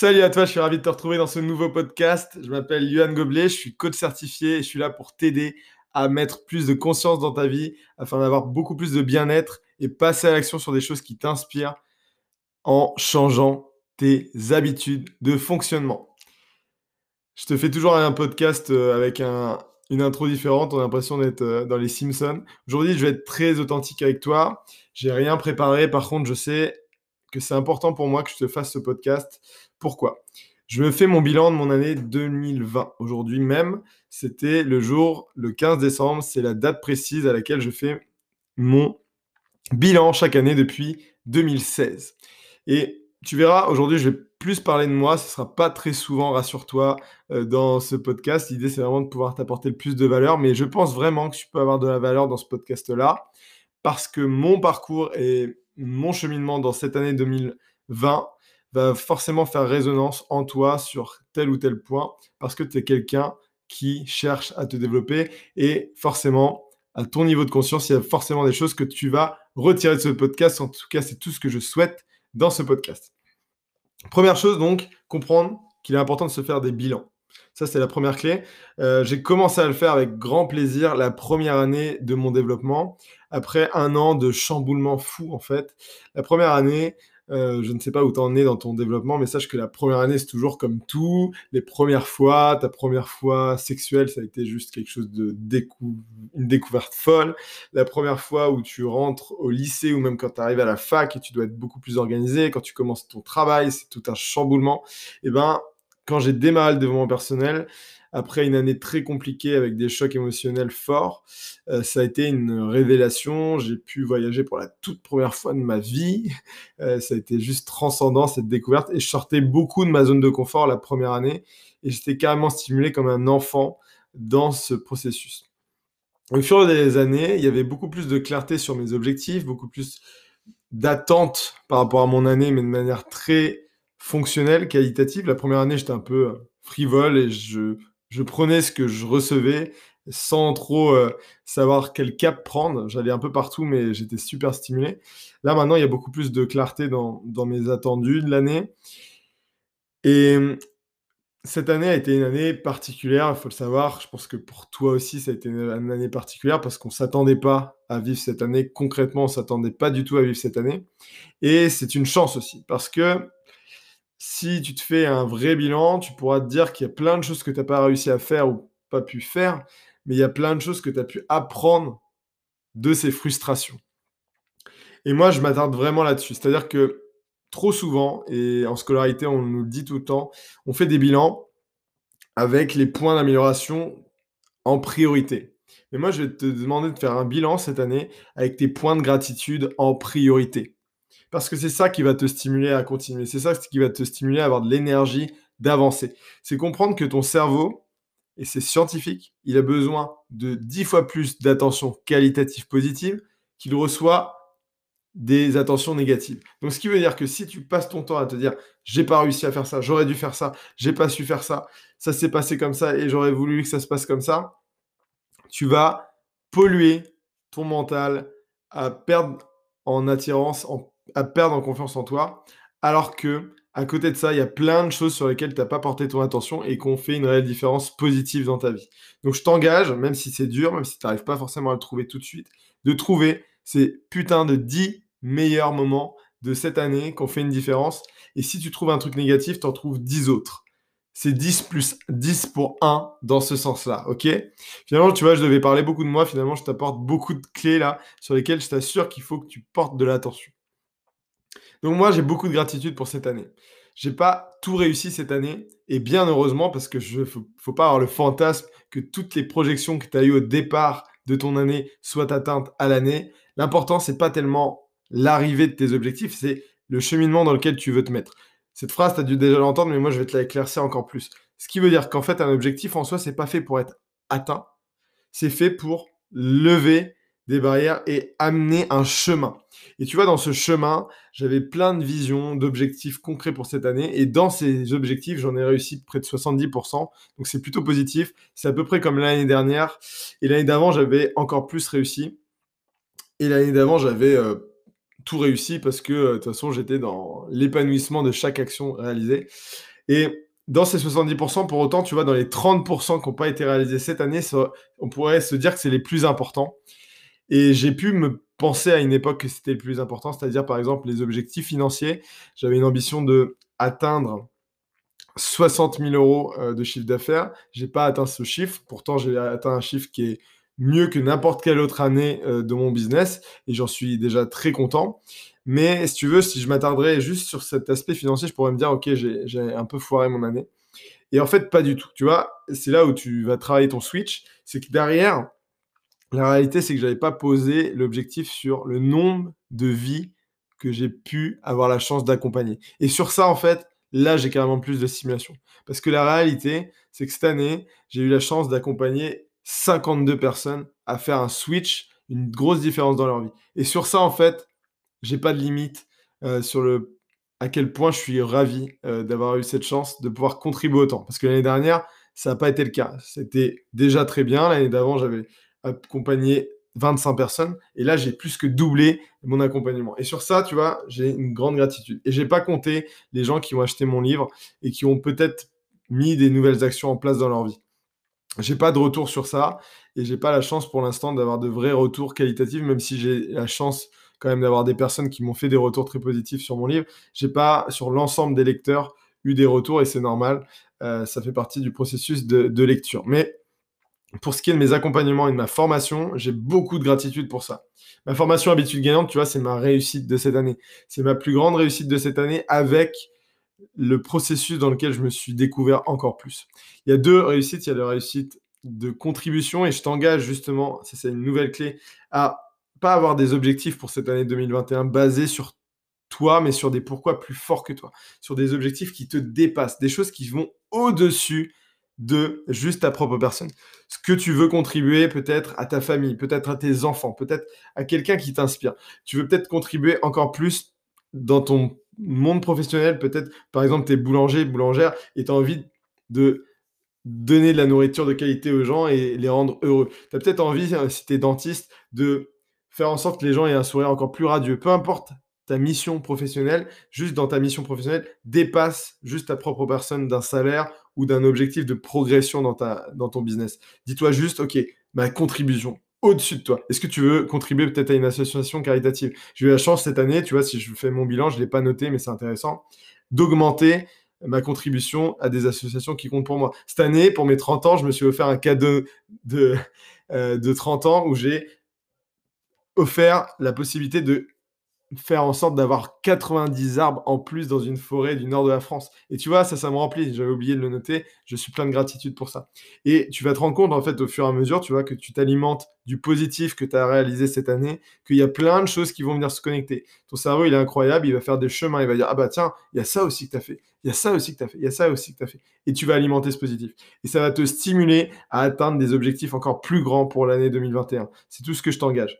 Salut à toi, je suis ravi de te retrouver dans ce nouveau podcast. Je m'appelle Yuan Goblet, je suis coach certifié et je suis là pour t'aider à mettre plus de conscience dans ta vie afin d'avoir beaucoup plus de bien-être et passer à l'action sur des choses qui t'inspirent en changeant tes habitudes de fonctionnement. Je te fais toujours un podcast euh, avec une intro différente, on a l'impression d'être euh, dans les Simpsons. Aujourd'hui, je vais être très authentique avec toi. J'ai rien préparé, par contre, je sais que c'est important pour moi que je te fasse ce podcast. Pourquoi? Je me fais mon bilan de mon année 2020. Aujourd'hui même, c'était le jour, le 15 décembre, c'est la date précise à laquelle je fais mon bilan chaque année depuis 2016. Et tu verras, aujourd'hui, je vais plus parler de moi. Ce ne sera pas très souvent, rassure-toi, euh, dans ce podcast. L'idée, c'est vraiment de pouvoir t'apporter le plus de valeur. Mais je pense vraiment que tu peux avoir de la valeur dans ce podcast-là parce que mon parcours et mon cheminement dans cette année 2020 va forcément faire résonance en toi sur tel ou tel point parce que tu es quelqu'un qui cherche à te développer et forcément, à ton niveau de conscience, il y a forcément des choses que tu vas retirer de ce podcast. En tout cas, c'est tout ce que je souhaite dans ce podcast. Première chose donc, comprendre qu'il est important de se faire des bilans. Ça, c'est la première clé. Euh, j'ai commencé à le faire avec grand plaisir la première année de mon développement, après un an de chamboulement fou, en fait. La première année, euh, je ne sais pas où tu en es dans ton développement, mais sache que la première année, c'est toujours comme tout. Les premières fois, ta première fois sexuelle, ça a été juste quelque chose de une découverte folle. La première fois où tu rentres au lycée ou même quand tu arrives à la fac et tu dois être beaucoup plus organisé, quand tu commences ton travail, c'est tout un chamboulement. Et eh ben, quand j'ai démarré le développement personnel, après une année très compliquée avec des chocs émotionnels forts, euh, ça a été une révélation. J'ai pu voyager pour la toute première fois de ma vie. Euh, ça a été juste transcendant cette découverte et je sortais beaucoup de ma zone de confort la première année et j'étais carrément stimulé comme un enfant dans ce processus. Au fur et à des années, il y avait beaucoup plus de clarté sur mes objectifs, beaucoup plus d'attente par rapport à mon année, mais de manière très fonctionnelle, qualitative. La première année, j'étais un peu euh, frivole et je, je prenais ce que je recevais sans trop euh, savoir quel cap prendre. J'allais un peu partout, mais j'étais super stimulé. Là, maintenant, il y a beaucoup plus de clarté dans, dans mes attendus de l'année. Et cette année a été une année particulière, il faut le savoir. Je pense que pour toi aussi, ça a été une, année particulière parce qu'on ne s'attendait pas à vivre cette année. Concrètement, on ne s'attendait pas du tout à vivre cette année. Et c'est une chance aussi parce que si tu te fais un vrai bilan, tu pourras te dire qu'il y a plein de choses que tu n'as pas réussi à faire ou pas pu faire, mais il y a plein de choses que tu as pu apprendre de ces frustrations. Et moi, je m'attarde vraiment là-dessus. C'est-à-dire que trop souvent, et en scolarité, on nous le dit tout le temps, on fait des bilans avec les points d'amélioration en priorité. Mais moi, je vais te demander de faire un bilan cette année avec tes points de gratitude en priorité. Parce que c'est ça qui va te stimuler à continuer. C'est ça qui va te stimuler à avoir de l'énergie d'avancer. C'est comprendre que ton cerveau, et c'est scientifique, il a besoin de 10 fois plus d'attention qualitative positive qu'il reçoit des attentions négatives. Donc, ce qui veut dire que si tu passes ton temps à te dire j'ai pas réussi à faire ça, j'aurais dû faire ça, j'ai pas su faire ça, ça s'est passé comme ça et j'aurais voulu que ça se passe comme ça, tu vas polluer ton mental à perdre en attirance, en à perdre en confiance en toi, alors que à côté de ça, il y a plein de choses sur lesquelles tu n'as pas porté ton attention et qu'on fait une réelle différence positive dans ta vie. Donc je t'engage, même si c'est dur, même si tu n'arrives pas forcément à le trouver tout de suite, de trouver ces putains de 10 meilleurs moments de cette année qu'on fait une différence. Et si tu trouves un truc négatif, tu en trouves 10 autres. C'est 10 plus 10 pour 1 dans ce sens-là, ok? Finalement, tu vois, je devais parler beaucoup de moi, finalement, je t'apporte beaucoup de clés là sur lesquelles je t'assure qu'il faut que tu portes de l'attention. Donc moi, j'ai beaucoup de gratitude pour cette année. J'ai pas tout réussi cette année, et bien heureusement, parce que je faut, pas avoir le fantasme que toutes les projections que tu as eues au départ de ton année soient atteintes à l'année. L'important, c'est pas tellement l'arrivée de tes objectifs, c'est le cheminement dans lequel tu veux te mettre. Cette phrase, tu as dû déjà l'entendre, mais moi, je vais te l'éclaircir encore plus. Ce qui veut dire qu'en fait, un objectif en soi, c'est pas fait pour être atteint, c'est fait pour lever des barrières et amener un chemin. Et tu vois, dans ce chemin, j'avais plein de visions, d'objectifs concrets pour cette année. Et dans ces objectifs, j'en ai réussi près de 70%. Donc c'est plutôt positif. C'est à peu près comme l'année dernière. Et l'année d'avant, j'avais encore plus réussi. Et l'année d'avant, j'avais euh, tout réussi parce que euh, de toute façon, j'étais dans l'épanouissement de chaque action réalisée. Et dans ces 70%, pour autant, tu vois, dans les 30% qui n'ont pas été réalisés cette année, on pourrait se dire que c'est les plus importants. Et j'ai pu me penser à une époque que c'était le plus important, c'est-à-dire par exemple les objectifs financiers. J'avais une ambition de atteindre 60 000 euros euh, de chiffre d'affaires. J'ai pas atteint ce chiffre. Pourtant, j'ai atteint un chiffre qui est mieux que n'importe quelle autre année euh, de mon business et j'en suis déjà très content. Mais si tu veux, si je m'attarderais juste sur cet aspect financier, je pourrais me dire, ok, j'ai un peu foiré mon année. Et en fait, pas du tout. Tu vois, c'est là où tu vas travailler ton switch. C'est que derrière, la réalité, c'est que je n'avais pas posé l'objectif sur le nombre de vies que j'ai pu avoir la chance d'accompagner. Et sur ça, en fait, là, j'ai carrément plus de stimulation. Parce que la réalité, c'est que cette année, j'ai eu la chance d'accompagner 52 personnes à faire un switch, une grosse différence dans leur vie. Et sur ça, en fait, j'ai pas de limite euh, sur le à quel point je suis ravi euh, d'avoir eu cette chance de pouvoir contribuer autant. Parce que l'année dernière, ça n'a pas été le cas. C'était déjà très bien. L'année d'avant, j'avais accompagné 25 personnes. Et là, j'ai plus que doublé mon accompagnement. Et sur ça, tu vois, j'ai une grande gratitude. Et j'ai pas compté les gens qui ont acheté mon livre et qui ont peut-être mis des nouvelles actions en place dans leur vie. J'ai pas de retour sur ça et j'ai pas la chance pour l'instant d'avoir de vrais retours qualitatifs, même si j'ai la chance quand même d'avoir des personnes qui m'ont fait des retours très positifs sur mon livre. J'ai pas sur l'ensemble des lecteurs eu des retours et c'est normal. Euh, ça fait partie du processus de, lecture. Mais pour ce qui est de mes accompagnements et de ma formation, j'ai beaucoup de gratitude pour ça. Ma formation habitude gagnante, tu vois, c'est ma réussite de cette année. C'est ma plus grande réussite de cette année avec le processus dans lequel je me suis découvert encore plus. Il y a deux réussites. Il y a la réussite de contribution et je t'engage justement, c'est une nouvelle clé, à pas avoir des objectifs pour cette année 2021 basés sur toi, mais sur des pourquoi plus forts que toi, sur des objectifs qui te dépassent, des choses qui vont au-dessus de juste ta propre personne. Ce que tu veux contribuer peut-être à ta famille, peut-être à tes enfants, peut-être à quelqu'un qui t'inspire. Tu veux peut-être contribuer encore plus dans ton monde professionnel, peut-être par exemple tu es boulanger, boulangère et tu as envie de donner de la nourriture de qualité aux gens et les rendre heureux. Tu as peut-être envie, euh, si tu es dentiste, de faire en sorte que les gens aient un sourire encore plus radieux. Peu importe ta mission professionnelle, juste dans ta mission professionnelle, dépasse juste ta propre personne d'un salaire ou d'un objectif de progression dans, ta, ton business. Dis-toi juste, OK, ma contribution au-dessus de toi. Est-ce que tu veux contribuer peut-être à une association caritative? J'ai eu la chance cette année, tu vois, si je fais mon bilan, je ne l'ai pas noté, mais c'est intéressant, d'augmenter ma contribution à des associations qui comptent pour moi. Cette année, pour mes 30 ans, je me suis offert un cadeau de, euh, de 30 ans où j'ai offert la possibilité de faire en sorte d'avoir 90 arbres en plus dans une forêt du nord de la France. Et tu vois, ça, ça me remplit. J'avais oublié de le noter. Je suis plein de gratitude pour ça. Et tu vas te rendre compte, en fait, au fur et à mesure, tu vois, que tu t'alimentes du positif que tu as réalisé cette année, qu'il y a plein de choses qui vont venir se connecter. Ton cerveau, il est incroyable. Il va faire des chemins. Il va dire, ah bah tiens, il y a ça aussi que tu as fait. Il y a ça aussi que tu as fait. Il y a ça aussi que tu as fait. Et tu vas alimenter ce positif. Et ça va te stimuler à atteindre des objectifs encore plus grands pour l'année 2021. C'est tout ce que je t'engage.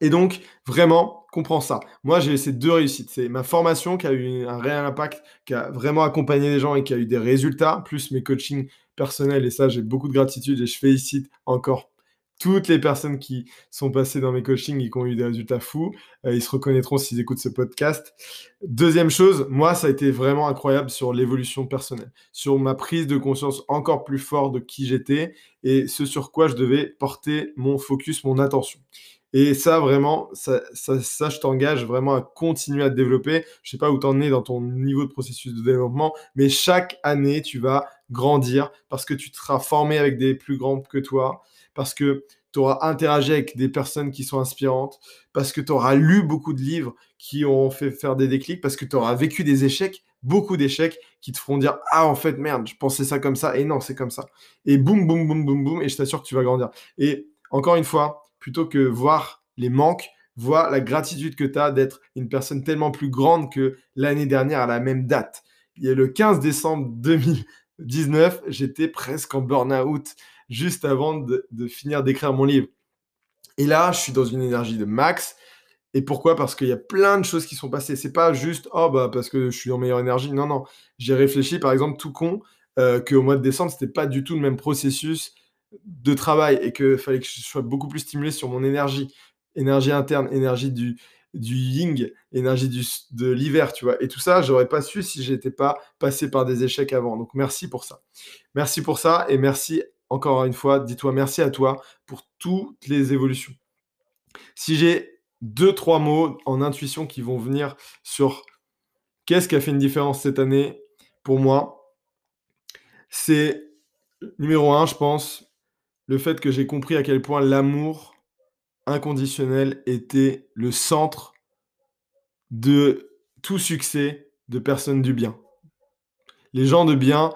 Et donc, vraiment, comprends ça. Moi, j'ai ces deux réussites. C'est ma formation qui a eu un réel impact, qui a vraiment accompagné les gens et qui a eu des résultats, plus mes coachings personnels. Et ça, j'ai beaucoup de gratitude et je félicite encore toutes les personnes qui sont passées dans mes coachings et qui ont eu des résultats fous. Euh, ils se reconnaîtront s'ils écoutent ce podcast. Deuxième chose, moi, ça a été vraiment incroyable sur l'évolution personnelle, sur ma prise de conscience encore plus forte de qui j'étais et ce sur quoi je devais porter mon focus, mon attention. Et ça, vraiment, ça, ça, je t'engage vraiment à continuer à te développer. Je sais pas où tu en es dans ton niveau de processus de développement, mais chaque année, tu vas grandir parce que tu te seras formé avec des plus grands que toi, parce que tu auras interagi avec des personnes qui sont inspirantes, parce que tu auras lu beaucoup de livres qui ont fait faire des déclics, parce que tu auras vécu des échecs, beaucoup d'échecs qui te feront dire Ah, en fait, merde, je pensais ça comme ça, et non, c'est comme ça. Et boum, boum, boum, boum, boum, et je t'assure que tu vas grandir. Et encore une fois, plutôt que voir les manques, vois la gratitude que tu as d'être une personne tellement plus grande que l'année dernière à la même date. A le 15 décembre 2019, j'étais presque en burn-out juste avant de, finir d'écrire mon livre. Et là, je suis dans une énergie de max. Et pourquoi? Parce qu'il y a plein de choses qui sont passées. C'est pas juste oh bah parce que je suis en meilleure énergie. Non non, j'ai réfléchi par exemple tout con euh, qu'au mois de décembre c'était pas du tout le même processus de travail et qu'il fallait que je sois beaucoup plus stimulé sur mon énergie, énergie interne, énergie du, du ying, énergie de l'hiver, tu vois. Et tout ça, j'aurais pas su si j'étais pas passé par des échecs avant. Donc merci pour ça. Merci pour ça et merci encore une fois, dis-toi merci à toi pour toutes les évolutions. Si j'ai deux, trois mots en intuition qui vont venir sur qu'est-ce qui a fait une différence cette année pour moi, c'est numéro un, je pense, le fait que j'ai compris à quel point l'amour inconditionnel était le centre de tout succès de personnes du bien. Les gens de bien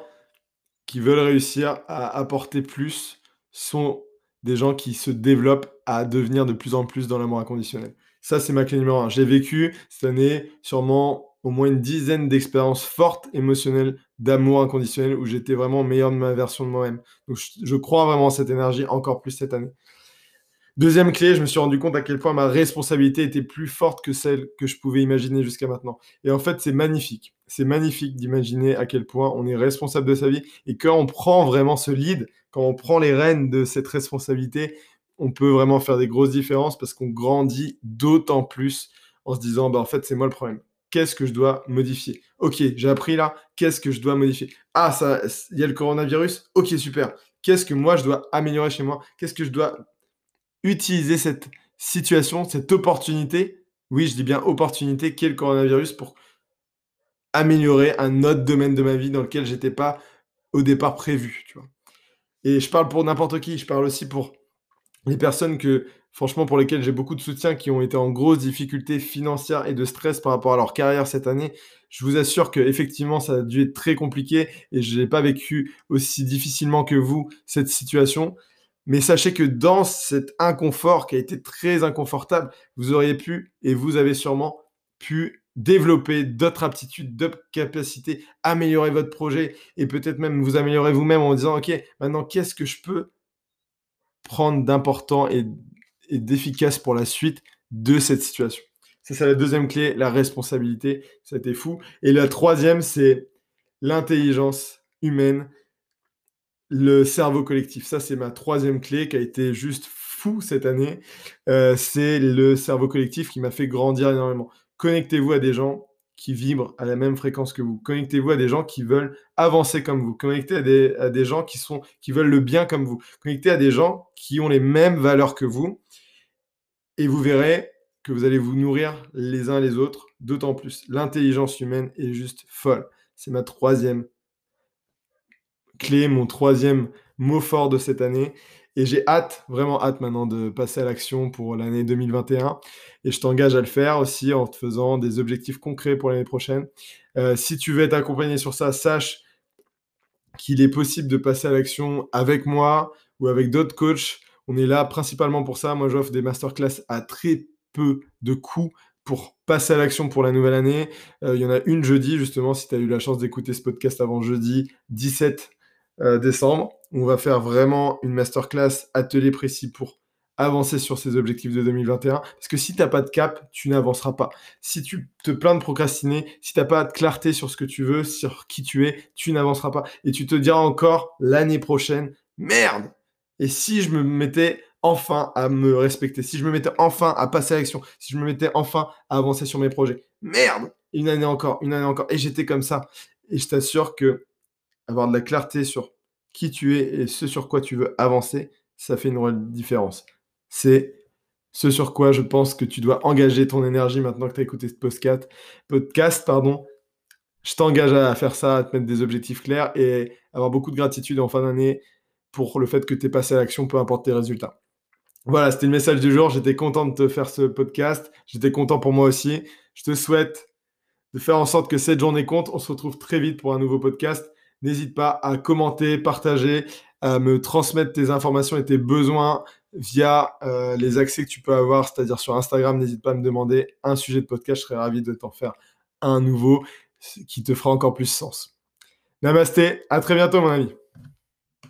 qui veulent réussir à apporter plus sont des gens qui se développent à devenir de plus en plus dans l'amour inconditionnel. Ça, c'est ma clé numéro un. J'ai vécu cette année sûrement au moins une dizaine d'expériences fortes émotionnelles d'amour inconditionnel où j'étais vraiment meilleur de ma version de moi-même. Donc, je, crois vraiment à cette énergie encore plus cette année. Deuxième clé, je me suis rendu compte à quel point ma responsabilité était plus forte que celle que je pouvais imaginer jusqu'à maintenant. Et en fait, c'est magnifique. C'est magnifique d'imaginer à quel point on est responsable de sa vie. Et quand on prend vraiment ce lead, quand on prend les rênes de cette responsabilité, on peut vraiment faire des grosses différences parce qu'on grandit d'autant plus en se disant, bah, en fait, c'est moi le problème. Qu'est-ce que je dois modifier? Ok, j'ai appris là, qu'est-ce que je dois modifier? Ah, ça, il y a le coronavirus Ok, super. Qu'est-ce que moi je dois améliorer chez moi? Qu'est-ce que je dois utiliser cette situation, cette opportunité, oui, je dis bien opportunité, qu'est le coronavirus pour améliorer un autre domaine de ma vie dans lequel j'étais pas au départ prévu, tu vois. Et je parle pour n'importe qui, je parle aussi pour les personnes que, franchement, pour lesquelles j'ai beaucoup de soutien, qui ont été en grosse difficulté financière et de stress par rapport à leur carrière cette année. Je vous assure que effectivement, ça a dû être très compliqué et je n'ai pas vécu aussi difficilement que vous cette situation. Mais sachez que dans cet inconfort qui a été très inconfortable, vous auriez pu et vous avez sûrement pu développer d'autres aptitudes, d'autres capacités, améliorer votre projet et peut-être même vous améliorer vous-même en disant, OK, maintenant, qu'est-ce que je peux prendre d'important et, d'efficace pour la suite de cette situation C'est ça la deuxième clé, la responsabilité. Été fou. Et la troisième, c'est l'intelligence humaine le cerveau collectif. Ça, c'est ma troisième clé qui a été juste fou cette année. Euh, c'est le cerveau collectif qui m'a fait grandir énormément. Connectez-vous à des gens qui vibrent à la même fréquence que vous. Connectez-vous à des gens qui veulent avancer comme vous. Connectez à des, à des gens qui, sont, qui veulent le bien comme vous. Connectez à des gens qui ont les mêmes valeurs que vous. Et vous verrez que vous allez vous nourrir les uns les autres d'autant plus. L'intelligence humaine est juste folle. C'est ma troisième clé, mon troisième mot fort de cette année. Et j'ai hâte, vraiment hâte maintenant de passer à l'action pour l'année 2021. Et je t'engage à le faire aussi en te faisant des objectifs concrets pour l'année prochaine. Euh, si tu veux être accompagné sur ça, sache qu'il est possible de passer à l'action avec moi ou avec d'autres coachs. On est là principalement pour ça. Moi, j'offre des masterclass à très peu de coûts pour passer à l'action pour la nouvelle année. Euh, il y en a une jeudi, justement, si tu as eu la chance d'écouter ce podcast avant jeudi 17 euh, décembre. On va faire vraiment une masterclass atelier précis pour avancer sur ces objectifs de 2021. Parce que si tu n'as pas de cap, tu n'avanceras pas. Si tu te plains de procrastiner, si tu n'as pas de clarté sur ce que tu veux, sur qui tu es, tu n'avanceras pas. Et tu te diras encore l'année prochaine, merde Et si je me mettais enfin à me respecter, si je me mettais enfin à passer à l'action, si je me mettais enfin à avancer sur mes projets, merde Une année encore, une année encore. Et j'étais comme ça. Et je t'assure que avoir de la clarté sur qui tu es et ce sur quoi tu veux avancer, ça fait une réelle différence. C'est ce sur quoi je pense que tu dois engager ton énergie maintenant que tu as écouté ce podcast. podcast pardon. Je t'engage à faire ça, à te mettre des objectifs clairs et avoir beaucoup de gratitude en fin d'année pour le fait que tu es passé à l'action, peu importe tes résultats. Voilà, c'était le message du jour. J'étais content de te faire ce podcast. J'étais content pour moi aussi. Je te souhaite de faire en sorte que cette journée compte. On se retrouve très vite pour un nouveau podcast. N'hésite pas à commenter, partager, à me transmettre tes informations et tes besoins via euh, les accès que tu peux avoir, c'est-à-dire sur Instagram. N'hésite pas à me demander un sujet de podcast. Je serais ravi de t'en faire un nouveau qui te fera encore plus sens. Namasté, à très bientôt mon ami.